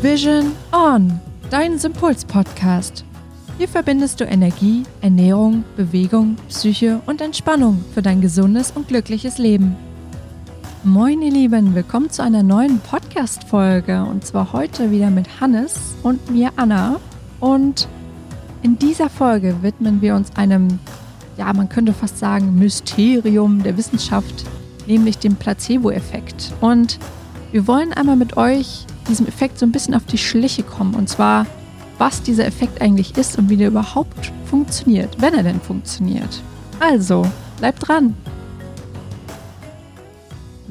Vision On, dein Sympuls-Podcast. Hier verbindest du Energie, Ernährung, Bewegung, Psyche und Entspannung für dein gesundes und glückliches Leben. Moin ihr Lieben, willkommen zu einer neuen Podcast-Folge und zwar heute wieder mit Hannes und mir Anna. Und in dieser Folge widmen wir uns einem, ja man könnte fast sagen, Mysterium der Wissenschaft, nämlich dem Placebo-Effekt. Und wir wollen einmal mit euch diesem Effekt so ein bisschen auf die Schliche kommen. Und zwar, was dieser Effekt eigentlich ist und wie der überhaupt funktioniert, wenn er denn funktioniert. Also, bleibt dran.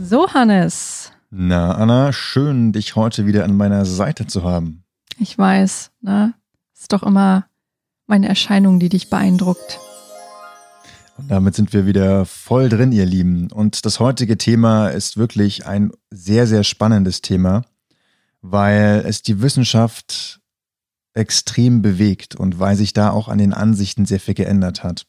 So, Hannes. Na, Anna, schön, dich heute wieder an meiner Seite zu haben. Ich weiß, ne? Ist doch immer meine Erscheinung, die dich beeindruckt. Und damit sind wir wieder voll drin, ihr Lieben. Und das heutige Thema ist wirklich ein sehr, sehr spannendes Thema weil es die Wissenschaft extrem bewegt und weil sich da auch an den Ansichten sehr viel geändert hat.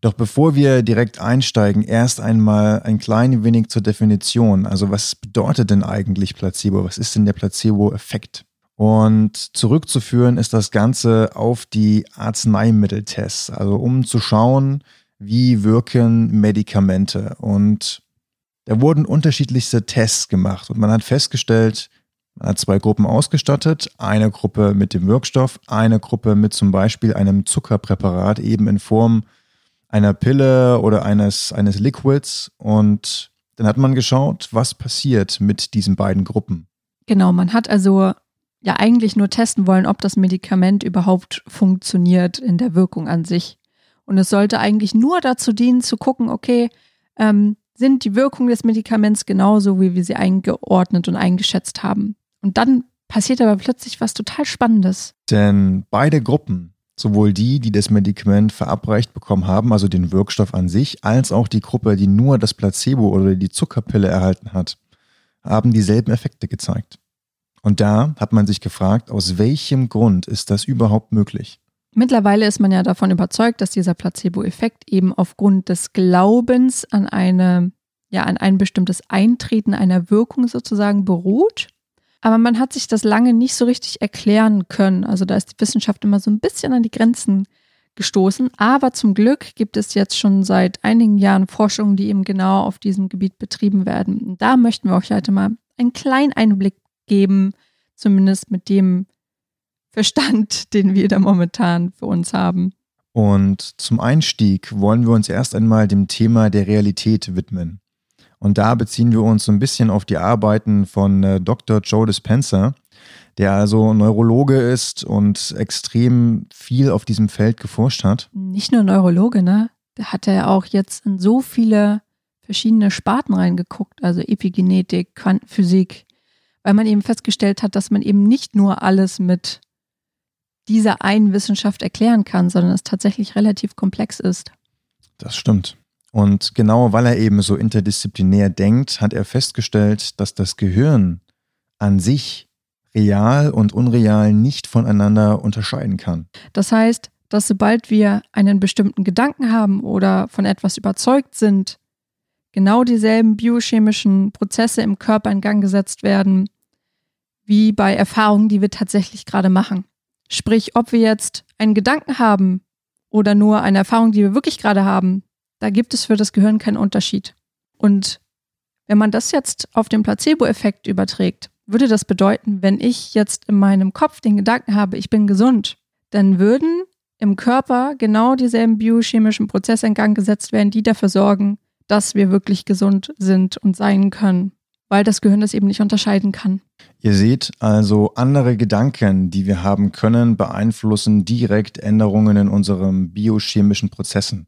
Doch bevor wir direkt einsteigen, erst einmal ein klein wenig zur Definition. Also was bedeutet denn eigentlich Placebo? Was ist denn der Placebo-Effekt? Und zurückzuführen ist das Ganze auf die Arzneimitteltests, also um zu schauen, wie wirken Medikamente. Und da wurden unterschiedlichste Tests gemacht und man hat festgestellt, zwei Gruppen ausgestattet, eine Gruppe mit dem Wirkstoff, eine Gruppe mit zum Beispiel einem Zuckerpräparat eben in Form einer Pille oder eines, eines Liquids und dann hat man geschaut, was passiert mit diesen beiden Gruppen. Genau, man hat also ja eigentlich nur testen wollen, ob das Medikament überhaupt funktioniert in der Wirkung an sich. Und es sollte eigentlich nur dazu dienen, zu gucken, okay, ähm, sind die Wirkungen des Medikaments genauso, wie wir sie eingeordnet und eingeschätzt haben. Und dann passiert aber plötzlich was total Spannendes. Denn beide Gruppen, sowohl die, die das Medikament verabreicht bekommen haben, also den Wirkstoff an sich, als auch die Gruppe, die nur das Placebo oder die Zuckerpille erhalten hat, haben dieselben Effekte gezeigt. Und da hat man sich gefragt, aus welchem Grund ist das überhaupt möglich? Mittlerweile ist man ja davon überzeugt, dass dieser Placebo-Effekt eben aufgrund des Glaubens an eine, ja, an ein bestimmtes Eintreten einer Wirkung sozusagen beruht. Aber man hat sich das lange nicht so richtig erklären können. Also da ist die Wissenschaft immer so ein bisschen an die Grenzen gestoßen. Aber zum Glück gibt es jetzt schon seit einigen Jahren Forschungen, die eben genau auf diesem Gebiet betrieben werden. Und da möchten wir euch heute mal einen kleinen Einblick geben, zumindest mit dem Verstand, den wir da momentan für uns haben. Und zum Einstieg wollen wir uns erst einmal dem Thema der Realität widmen. Und da beziehen wir uns so ein bisschen auf die Arbeiten von äh, Dr. Joe Dispenza, der also Neurologe ist und extrem viel auf diesem Feld geforscht hat. Nicht nur Neurologe, ne? Da hat er auch jetzt in so viele verschiedene Sparten reingeguckt, also Epigenetik, Quantenphysik, weil man eben festgestellt hat, dass man eben nicht nur alles mit dieser einen Wissenschaft erklären kann, sondern es tatsächlich relativ komplex ist. Das stimmt. Und genau weil er eben so interdisziplinär denkt, hat er festgestellt, dass das Gehirn an sich real und unreal nicht voneinander unterscheiden kann. Das heißt, dass sobald wir einen bestimmten Gedanken haben oder von etwas überzeugt sind, genau dieselben biochemischen Prozesse im Körper in Gang gesetzt werden, wie bei Erfahrungen, die wir tatsächlich gerade machen. Sprich, ob wir jetzt einen Gedanken haben oder nur eine Erfahrung, die wir wirklich gerade haben, da gibt es für das Gehirn keinen Unterschied. Und wenn man das jetzt auf den Placebo-Effekt überträgt, würde das bedeuten, wenn ich jetzt in meinem Kopf den Gedanken habe, ich bin gesund, dann würden im Körper genau dieselben biochemischen Prozesse in Gang gesetzt werden, die dafür sorgen, dass wir wirklich gesund sind und sein können, weil das Gehirn das eben nicht unterscheiden kann. Ihr seht also, andere Gedanken, die wir haben können, beeinflussen direkt Änderungen in unseren biochemischen Prozessen.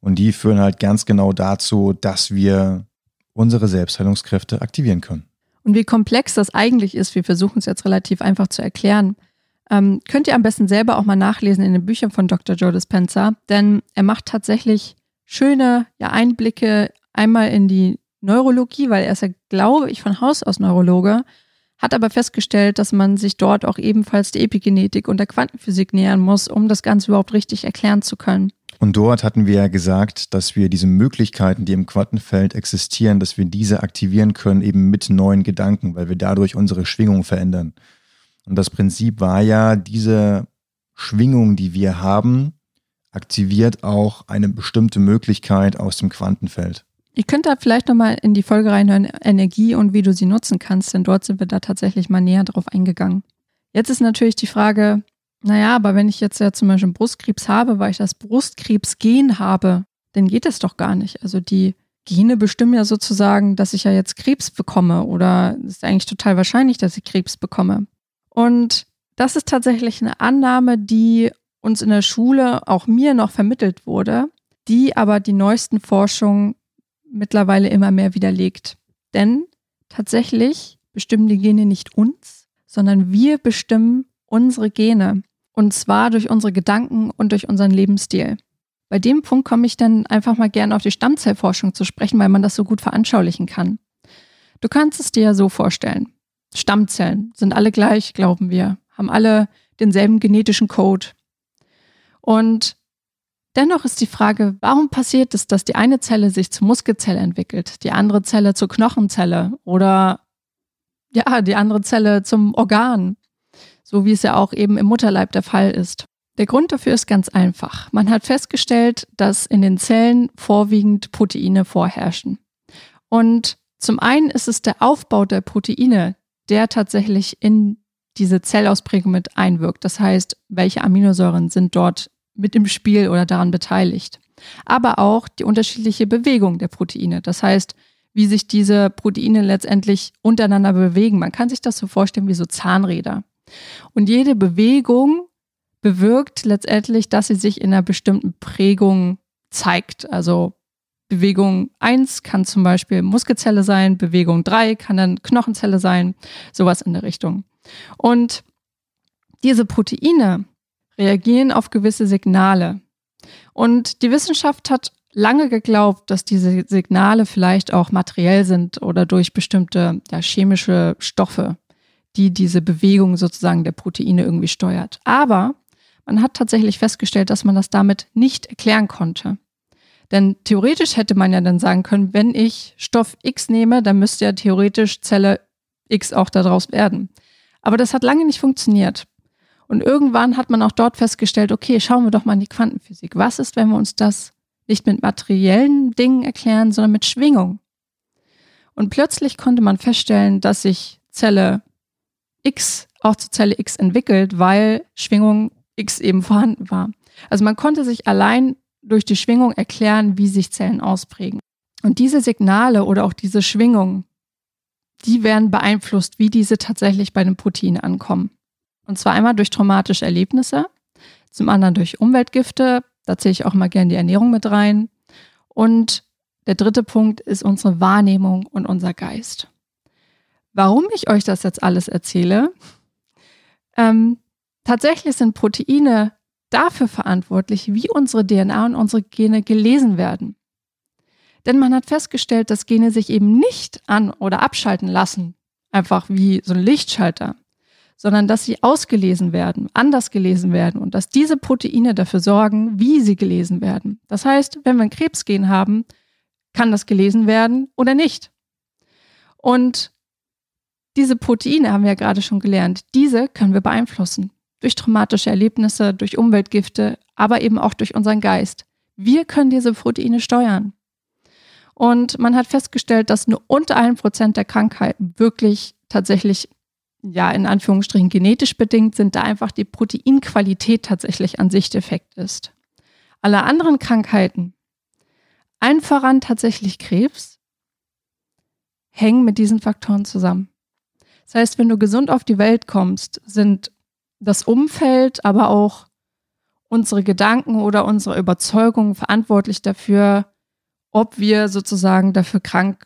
Und die führen halt ganz genau dazu, dass wir unsere Selbstheilungskräfte aktivieren können. Und wie komplex das eigentlich ist, wir versuchen es jetzt relativ einfach zu erklären, ähm, könnt ihr am besten selber auch mal nachlesen in den Büchern von Dr. Joe Dispenza, denn er macht tatsächlich schöne ja, Einblicke einmal in die Neurologie, weil er ist ja, glaube ich, von Haus aus Neurologe, hat aber festgestellt, dass man sich dort auch ebenfalls der Epigenetik und der Quantenphysik nähern muss, um das Ganze überhaupt richtig erklären zu können. Und dort hatten wir ja gesagt, dass wir diese Möglichkeiten, die im Quantenfeld existieren, dass wir diese aktivieren können, eben mit neuen Gedanken, weil wir dadurch unsere Schwingung verändern. Und das Prinzip war ja, diese Schwingung, die wir haben, aktiviert auch eine bestimmte Möglichkeit aus dem Quantenfeld. Ihr könnt da vielleicht nochmal in die Folge reinhören, Energie und wie du sie nutzen kannst, denn dort sind wir da tatsächlich mal näher drauf eingegangen. Jetzt ist natürlich die Frage, naja, aber wenn ich jetzt ja zum Beispiel Brustkrebs habe, weil ich das Brustkrebsgen habe, dann geht das doch gar nicht. Also die Gene bestimmen ja sozusagen, dass ich ja jetzt Krebs bekomme oder es ist eigentlich total wahrscheinlich, dass ich Krebs bekomme. Und das ist tatsächlich eine Annahme, die uns in der Schule, auch mir noch vermittelt wurde, die aber die neuesten Forschungen mittlerweile immer mehr widerlegt. Denn tatsächlich bestimmen die Gene nicht uns, sondern wir bestimmen unsere Gene. Und zwar durch unsere Gedanken und durch unseren Lebensstil. Bei dem Punkt komme ich dann einfach mal gerne auf die Stammzellforschung zu sprechen, weil man das so gut veranschaulichen kann. Du kannst es dir ja so vorstellen. Stammzellen sind alle gleich, glauben wir, haben alle denselben genetischen Code. Und dennoch ist die Frage, warum passiert es, dass die eine Zelle sich zur Muskelzelle entwickelt, die andere Zelle zur Knochenzelle oder ja, die andere Zelle zum Organ, so wie es ja auch eben im Mutterleib der Fall ist. Der Grund dafür ist ganz einfach. Man hat festgestellt, dass in den Zellen vorwiegend Proteine vorherrschen. Und zum einen ist es der Aufbau der Proteine, der tatsächlich in diese Zellausprägung mit einwirkt. Das heißt, welche Aminosäuren sind dort mit im Spiel oder daran beteiligt. Aber auch die unterschiedliche Bewegung der Proteine. Das heißt, wie sich diese Proteine letztendlich untereinander bewegen. Man kann sich das so vorstellen wie so Zahnräder. Und jede Bewegung bewirkt letztendlich, dass sie sich in einer bestimmten Prägung zeigt. Also Bewegung 1 kann zum Beispiel Muskelzelle sein, Bewegung 3 kann dann Knochenzelle sein, sowas in der Richtung. Und diese Proteine reagieren auf gewisse Signale. Und die Wissenschaft hat lange geglaubt, dass diese Signale vielleicht auch materiell sind oder durch bestimmte ja, chemische Stoffe, die diese Bewegung sozusagen der Proteine irgendwie steuert. Aber man hat tatsächlich festgestellt, dass man das damit nicht erklären konnte. Denn theoretisch hätte man ja dann sagen können, wenn ich Stoff X nehme, dann müsste ja theoretisch Zelle X auch daraus werden. Aber das hat lange nicht funktioniert. Und irgendwann hat man auch dort festgestellt, okay, schauen wir doch mal in die Quantenphysik. Was ist, wenn wir uns das nicht mit materiellen Dingen erklären, sondern mit Schwingung? Und plötzlich konnte man feststellen, dass sich Zelle X auch zu Zelle X entwickelt, weil Schwingung X eben vorhanden war. Also man konnte sich allein durch die Schwingung erklären, wie sich Zellen ausprägen. Und diese Signale oder auch diese Schwingungen, die werden beeinflusst, wie diese tatsächlich bei den Proteinen ankommen. Und zwar einmal durch traumatische Erlebnisse, zum anderen durch Umweltgifte, da zähle ich auch mal gerne die Ernährung mit rein. Und der dritte Punkt ist unsere Wahrnehmung und unser Geist. Warum ich euch das jetzt alles erzähle? Ähm, tatsächlich sind Proteine dafür verantwortlich, wie unsere DNA und unsere Gene gelesen werden. Denn man hat festgestellt, dass Gene sich eben nicht an- oder abschalten lassen, einfach wie so ein Lichtschalter, sondern dass sie ausgelesen werden, anders gelesen werden und dass diese Proteine dafür sorgen, wie sie gelesen werden. Das heißt, wenn wir ein Krebsgen haben, kann das gelesen werden oder nicht. Und diese Proteine haben wir ja gerade schon gelernt, diese können wir beeinflussen. Durch traumatische Erlebnisse, durch Umweltgifte, aber eben auch durch unseren Geist. Wir können diese Proteine steuern. Und man hat festgestellt, dass nur unter einem Prozent der Krankheiten wirklich tatsächlich ja, in Anführungsstrichen genetisch bedingt sind, da einfach die Proteinqualität tatsächlich an sich defekt ist. Alle anderen Krankheiten, allen voran tatsächlich Krebs, hängen mit diesen Faktoren zusammen. Das heißt, wenn du gesund auf die Welt kommst, sind das Umfeld, aber auch unsere Gedanken oder unsere Überzeugungen verantwortlich dafür, ob wir sozusagen dafür krank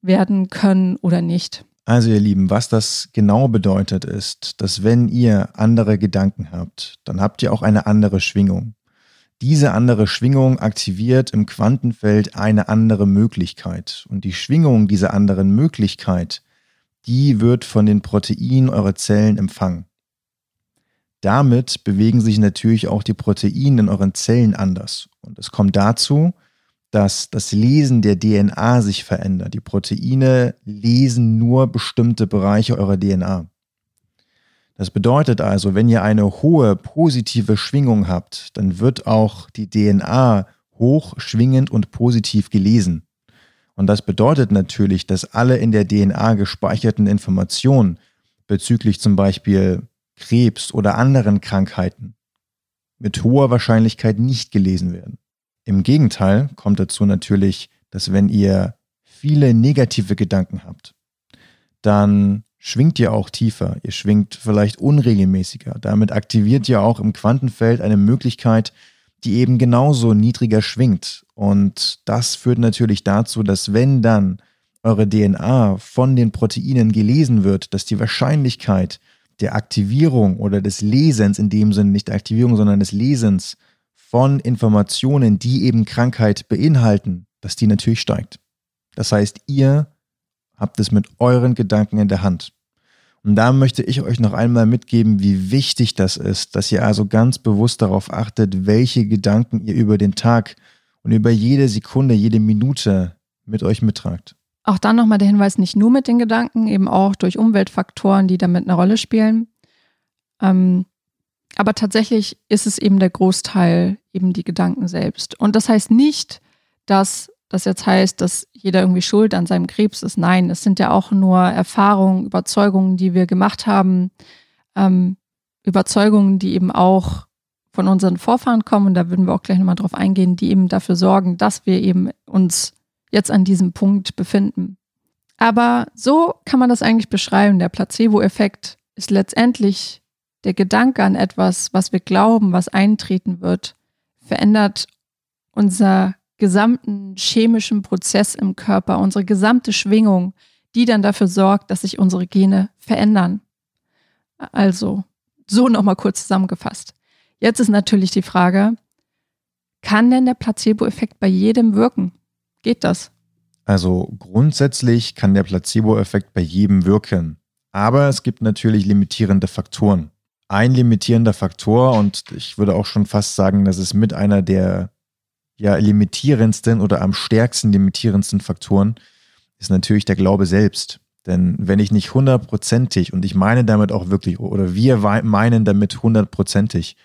werden können oder nicht. Also ihr Lieben, was das genau bedeutet ist, dass wenn ihr andere Gedanken habt, dann habt ihr auch eine andere Schwingung. Diese andere Schwingung aktiviert im Quantenfeld eine andere Möglichkeit. Und die Schwingung dieser anderen Möglichkeit, die wird von den Proteinen eurer Zellen empfangen. Damit bewegen sich natürlich auch die Proteine in euren Zellen anders. Und es kommt dazu, dass das Lesen der DNA sich verändert. Die Proteine lesen nur bestimmte Bereiche eurer DNA. Das bedeutet also, wenn ihr eine hohe positive Schwingung habt, dann wird auch die DNA hoch, schwingend und positiv gelesen. Und das bedeutet natürlich, dass alle in der DNA gespeicherten Informationen bezüglich zum Beispiel Krebs oder anderen Krankheiten mit hoher Wahrscheinlichkeit nicht gelesen werden. Im Gegenteil kommt dazu natürlich, dass wenn ihr viele negative Gedanken habt, dann schwingt ihr auch tiefer, ihr schwingt vielleicht unregelmäßiger. Damit aktiviert ihr auch im Quantenfeld eine Möglichkeit, die eben genauso niedriger schwingt. Und das führt natürlich dazu, dass wenn dann eure DNA von den Proteinen gelesen wird, dass die Wahrscheinlichkeit der Aktivierung oder des Lesens, in dem Sinne nicht der Aktivierung, sondern des Lesens von Informationen, die eben Krankheit beinhalten, dass die natürlich steigt. Das heißt, ihr habt es mit euren Gedanken in der Hand. Und da möchte ich euch noch einmal mitgeben, wie wichtig das ist, dass ihr also ganz bewusst darauf achtet, welche Gedanken ihr über den Tag und über jede Sekunde, jede Minute mit euch mittragt. Auch dann nochmal der Hinweis, nicht nur mit den Gedanken, eben auch durch Umweltfaktoren, die damit eine Rolle spielen. Ähm, aber tatsächlich ist es eben der Großteil eben die Gedanken selbst. Und das heißt nicht, dass das jetzt heißt, dass jeder irgendwie schuld an seinem Krebs ist. Nein, es sind ja auch nur Erfahrungen, Überzeugungen, die wir gemacht haben, ähm, Überzeugungen, die eben auch von unseren Vorfahren kommen, und da würden wir auch gleich nochmal drauf eingehen, die eben dafür sorgen, dass wir eben uns jetzt an diesem Punkt befinden. Aber so kann man das eigentlich beschreiben. Der Placebo-Effekt ist letztendlich der Gedanke an etwas, was wir glauben, was eintreten wird, verändert unser gesamten chemischen Prozess im Körper, unsere gesamte Schwingung, die dann dafür sorgt, dass sich unsere Gene verändern. Also, so nochmal kurz zusammengefasst. Jetzt ist natürlich die Frage, kann denn der Placebo-Effekt bei jedem wirken? Geht das? Also grundsätzlich kann der Placebo-Effekt bei jedem wirken. Aber es gibt natürlich limitierende Faktoren. Ein limitierender Faktor, und ich würde auch schon fast sagen, das ist mit einer der ja, limitierendsten oder am stärksten limitierendsten Faktoren ist natürlich der Glaube selbst. Denn wenn ich nicht hundertprozentig, und ich meine damit auch wirklich, oder wir meinen damit hundertprozentig,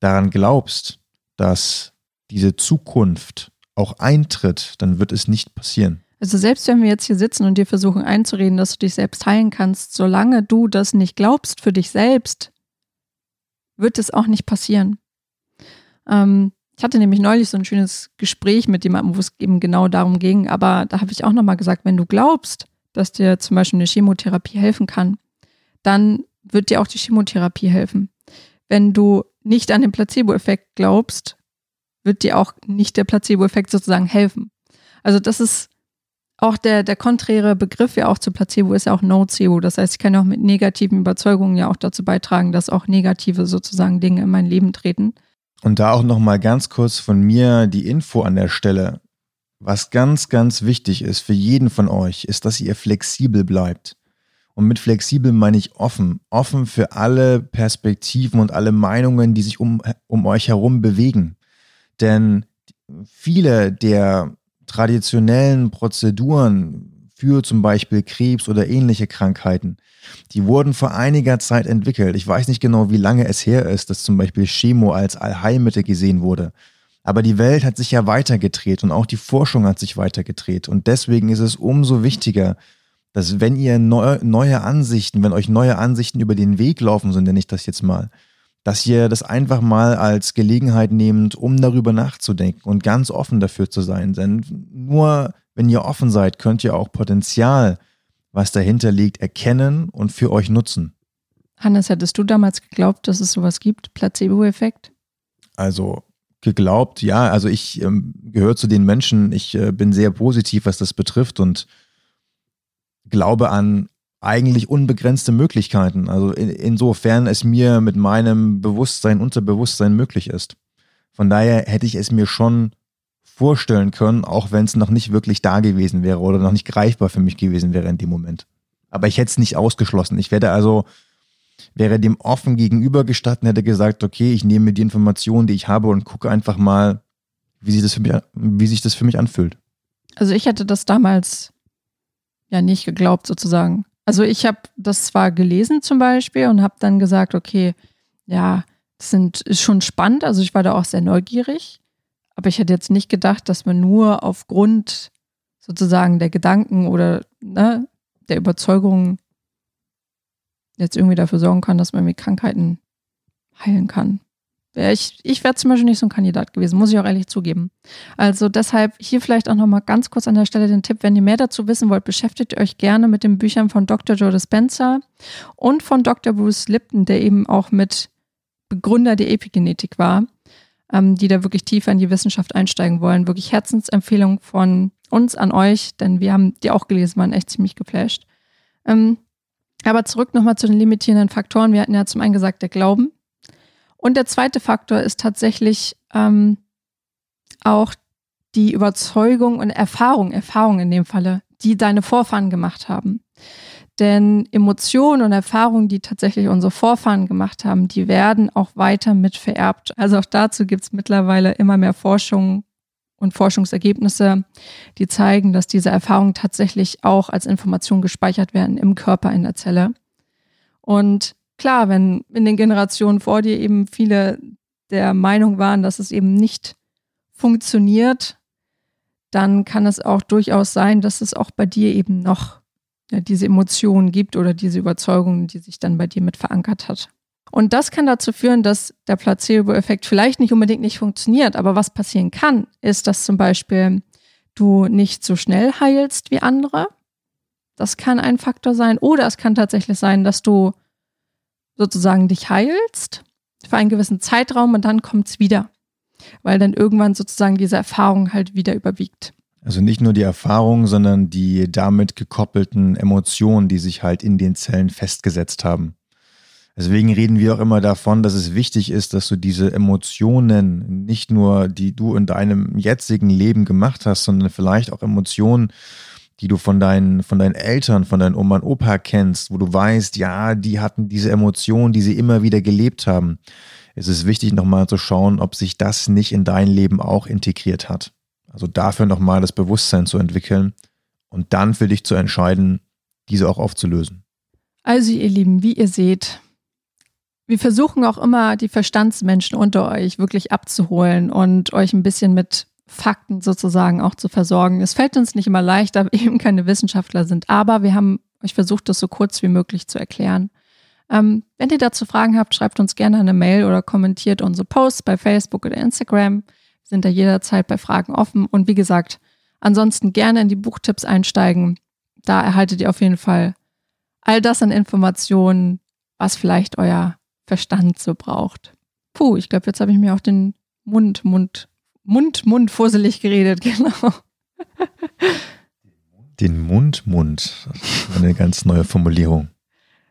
daran glaubst, dass diese Zukunft auch eintritt, dann wird es nicht passieren. Also selbst wenn wir jetzt hier sitzen und dir versuchen einzureden, dass du dich selbst heilen kannst, solange du das nicht glaubst für dich selbst, wird es auch nicht passieren. Ähm, ich hatte nämlich neulich so ein schönes Gespräch mit jemandem, wo es eben genau darum ging, aber da habe ich auch nochmal gesagt, wenn du glaubst, dass dir zum Beispiel eine Chemotherapie helfen kann, dann wird dir auch die Chemotherapie helfen. Wenn du nicht an den Placebo-Effekt glaubst, wird dir auch nicht der Placebo-Effekt sozusagen helfen. Also das ist auch der, der konträre Begriff ja auch zu Placebo ist ja auch Nocebo. Das heißt, ich kann auch mit negativen Überzeugungen ja auch dazu beitragen, dass auch negative sozusagen Dinge in mein Leben treten. Und da auch nochmal ganz kurz von mir die Info an der Stelle. Was ganz, ganz wichtig ist für jeden von euch, ist, dass ihr flexibel bleibt. Und mit flexibel meine ich offen. Offen für alle Perspektiven und alle Meinungen, die sich um, um euch herum bewegen. Denn viele der traditionellen Prozeduren für zum Beispiel Krebs oder ähnliche Krankheiten. Die wurden vor einiger Zeit entwickelt. Ich weiß nicht genau, wie lange es her ist, dass zum Beispiel Chemo als Allheilmittel gesehen wurde. Aber die Welt hat sich ja weitergedreht und auch die Forschung hat sich weitergedreht. Und deswegen ist es umso wichtiger, dass wenn ihr neu, neue Ansichten, wenn euch neue Ansichten über den Weg laufen, so nenne ich das jetzt mal, dass ihr das einfach mal als Gelegenheit nehmt, um darüber nachzudenken und ganz offen dafür zu sein. Denn nur wenn ihr offen seid, könnt ihr auch Potenzial, was dahinter liegt, erkennen und für euch nutzen. Hannes, hättest du damals geglaubt, dass es sowas gibt, Placebo-Effekt? Also geglaubt, ja. Also ich ähm, gehöre zu den Menschen, ich äh, bin sehr positiv, was das betrifft und glaube an eigentlich unbegrenzte Möglichkeiten. Also in, insofern es mir mit meinem Bewusstsein, Unterbewusstsein möglich ist. Von daher hätte ich es mir schon vorstellen können, auch wenn es noch nicht wirklich da gewesen wäre oder noch nicht greifbar für mich gewesen wäre in dem Moment. Aber ich hätte es nicht ausgeschlossen. Ich werde also, wäre dem offen gegenübergestatten, hätte gesagt, okay, ich nehme die Informationen, die ich habe und gucke einfach mal, wie sich das für mich, wie sich das für mich anfühlt. Also ich hätte das damals ja nicht geglaubt sozusagen. Also ich habe das zwar gelesen zum Beispiel und habe dann gesagt, okay, ja, das sind, ist schon spannend. Also ich war da auch sehr neugierig. Aber ich hätte jetzt nicht gedacht, dass man nur aufgrund sozusagen der Gedanken oder ne, der Überzeugungen jetzt irgendwie dafür sorgen kann, dass man mit Krankheiten heilen kann. Ich, ich wäre zum Beispiel nicht so ein Kandidat gewesen, muss ich auch ehrlich zugeben. Also deshalb hier vielleicht auch nochmal ganz kurz an der Stelle den Tipp, wenn ihr mehr dazu wissen wollt, beschäftigt euch gerne mit den Büchern von Dr. Joe Dispenza und von Dr. Bruce Lipton, der eben auch mit Begründer der Epigenetik war, ähm, die da wirklich tiefer in die Wissenschaft einsteigen wollen. Wirklich Herzensempfehlung von uns an euch, denn wir haben die auch gelesen, waren echt ziemlich geflasht. Ähm, aber zurück nochmal zu den limitierenden Faktoren. Wir hatten ja zum einen gesagt, der Glauben. Und der zweite Faktor ist tatsächlich ähm, auch die Überzeugung und Erfahrung, Erfahrung in dem Falle, die deine Vorfahren gemacht haben. Denn Emotionen und Erfahrungen, die tatsächlich unsere Vorfahren gemacht haben, die werden auch weiter mit vererbt. Also auch dazu gibt es mittlerweile immer mehr Forschung und Forschungsergebnisse, die zeigen, dass diese Erfahrungen tatsächlich auch als Information gespeichert werden im Körper in der Zelle. Und klar, wenn in den Generationen vor dir eben viele der Meinung waren, dass es eben nicht funktioniert, dann kann es auch durchaus sein, dass es auch bei dir eben noch ja, diese Emotionen gibt oder diese Überzeugung, die sich dann bei dir mit verankert hat. Und das kann dazu führen, dass der Placebo-Effekt vielleicht nicht unbedingt nicht funktioniert, aber was passieren kann, ist, dass zum Beispiel du nicht so schnell heilst wie andere. Das kann ein Faktor sein. Oder es kann tatsächlich sein, dass du sozusagen dich heilst für einen gewissen Zeitraum und dann kommt es wieder. Weil dann irgendwann sozusagen diese Erfahrung halt wieder überwiegt. Also nicht nur die Erfahrung, sondern die damit gekoppelten Emotionen, die sich halt in den Zellen festgesetzt haben. Deswegen reden wir auch immer davon, dass es wichtig ist, dass du diese Emotionen, nicht nur die du in deinem jetzigen Leben gemacht hast, sondern vielleicht auch Emotionen, die du von deinen, von deinen Eltern, von deinen Oma und Opa kennst, wo du weißt, ja, die hatten diese Emotionen, die sie immer wieder gelebt haben. Es ist wichtig, nochmal zu schauen, ob sich das nicht in dein Leben auch integriert hat. Also dafür nochmal das Bewusstsein zu entwickeln und dann für dich zu entscheiden, diese auch aufzulösen. Also ihr Lieben, wie ihr seht, wir versuchen auch immer, die Verstandsmenschen unter euch wirklich abzuholen und euch ein bisschen mit Fakten sozusagen auch zu versorgen. Es fällt uns nicht immer leicht, da wir eben keine Wissenschaftler sind, aber wir haben euch versucht, das so kurz wie möglich zu erklären. Ähm, wenn ihr dazu Fragen habt, schreibt uns gerne eine Mail oder kommentiert unsere Posts bei Facebook oder Instagram. Wir sind da jederzeit bei Fragen offen. Und wie gesagt, ansonsten gerne in die Buchtipps einsteigen. Da erhaltet ihr auf jeden Fall all das an Informationen, was vielleicht euer Verstand so braucht. Puh, ich glaube, jetzt habe ich mir auch den Mund, Mund Mund, Mund, fusselig geredet, genau. Den Mund, Mund. Eine ganz neue Formulierung.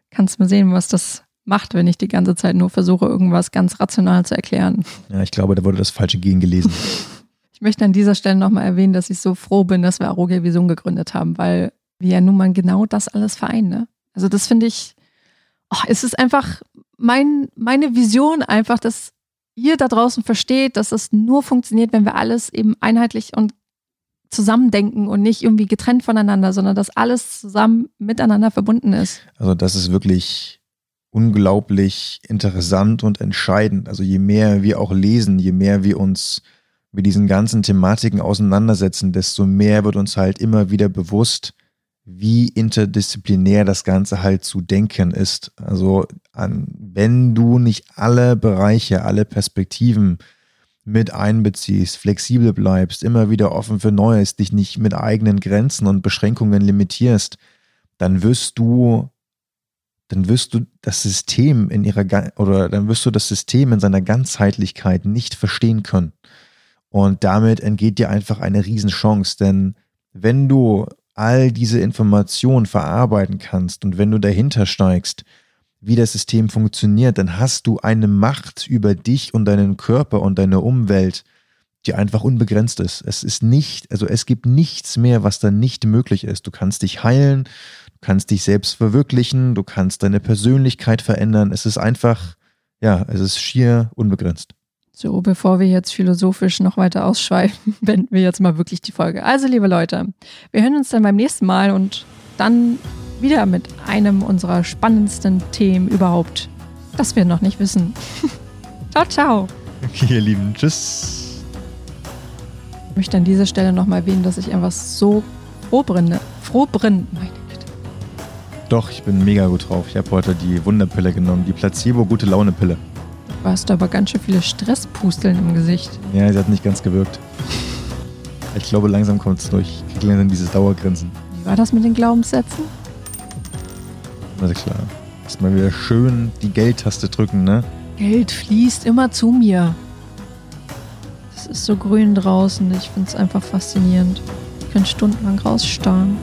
Kannst mal sehen, was das macht, wenn ich die ganze Zeit nur versuche, irgendwas ganz rational zu erklären. Ja, ich glaube, da wurde das falsche Gen gelesen. ich möchte an dieser Stelle nochmal erwähnen, dass ich so froh bin, dass wir Arogia Vision gegründet haben, weil wir ja nun mal genau das alles vereinen. Ne? Also das finde ich, oh, es ist einfach mein, meine Vision einfach, dass ihr da draußen versteht, dass es nur funktioniert, wenn wir alles eben einheitlich und zusammendenken und nicht irgendwie getrennt voneinander, sondern dass alles zusammen miteinander verbunden ist. Also das ist wirklich unglaublich interessant und entscheidend. Also je mehr wir auch lesen, je mehr wir uns mit diesen ganzen Thematiken auseinandersetzen, desto mehr wird uns halt immer wieder bewusst, wie interdisziplinär das Ganze halt zu denken ist. Also an, wenn du nicht alle Bereiche, alle Perspektiven mit einbeziehst, flexibel bleibst, immer wieder offen für Neues, dich nicht mit eigenen Grenzen und Beschränkungen limitierst, dann wirst du, dann wirst du das System in ihrer oder dann wirst du das System in seiner Ganzheitlichkeit nicht verstehen können. Und damit entgeht dir einfach eine Riesenchance, denn wenn du all diese Informationen verarbeiten kannst und wenn du dahinter steigst, wie das System funktioniert, dann hast du eine Macht über dich und deinen Körper und deine Umwelt, die einfach unbegrenzt ist. Es ist nicht, also es gibt nichts mehr, was da nicht möglich ist. Du kannst dich heilen, du kannst dich selbst verwirklichen, du kannst deine Persönlichkeit verändern. Es ist einfach, ja, es ist schier unbegrenzt. So, bevor wir jetzt philosophisch noch weiter ausschweifen, wenden wir jetzt mal wirklich die Folge. Also, liebe Leute, wir hören uns dann beim nächsten Mal und dann Wieder mit einem unserer spannendsten Themen überhaupt, das wir noch nicht wissen. ciao, ciao. Okay, ihr Lieben, tschüss. Ich möchte an dieser Stelle nochmal erwähnen, dass ich einfach so froh brenne. Froh brenne. Meine Güte. Doch, ich bin mega gut drauf. Ich habe heute die Wunderpille genommen, die Placebo-Gute-Laune-Pille. Du hast aber ganz schön viele Stresspusteln im Gesicht. Ja, sie hat nicht ganz gewirkt. Ich glaube, langsam kommt es durch. Ich kriege langsam dieses Dauergrinsen. Wie war das mit den Glaubenssätzen? Also klar. Erstmal wieder schön die Geldtaste drücken, ne? Geld fließt immer zu mir. Es ist so grün draußen. Ich finde es einfach faszinierend. Ich kann stundenlang rausstarren.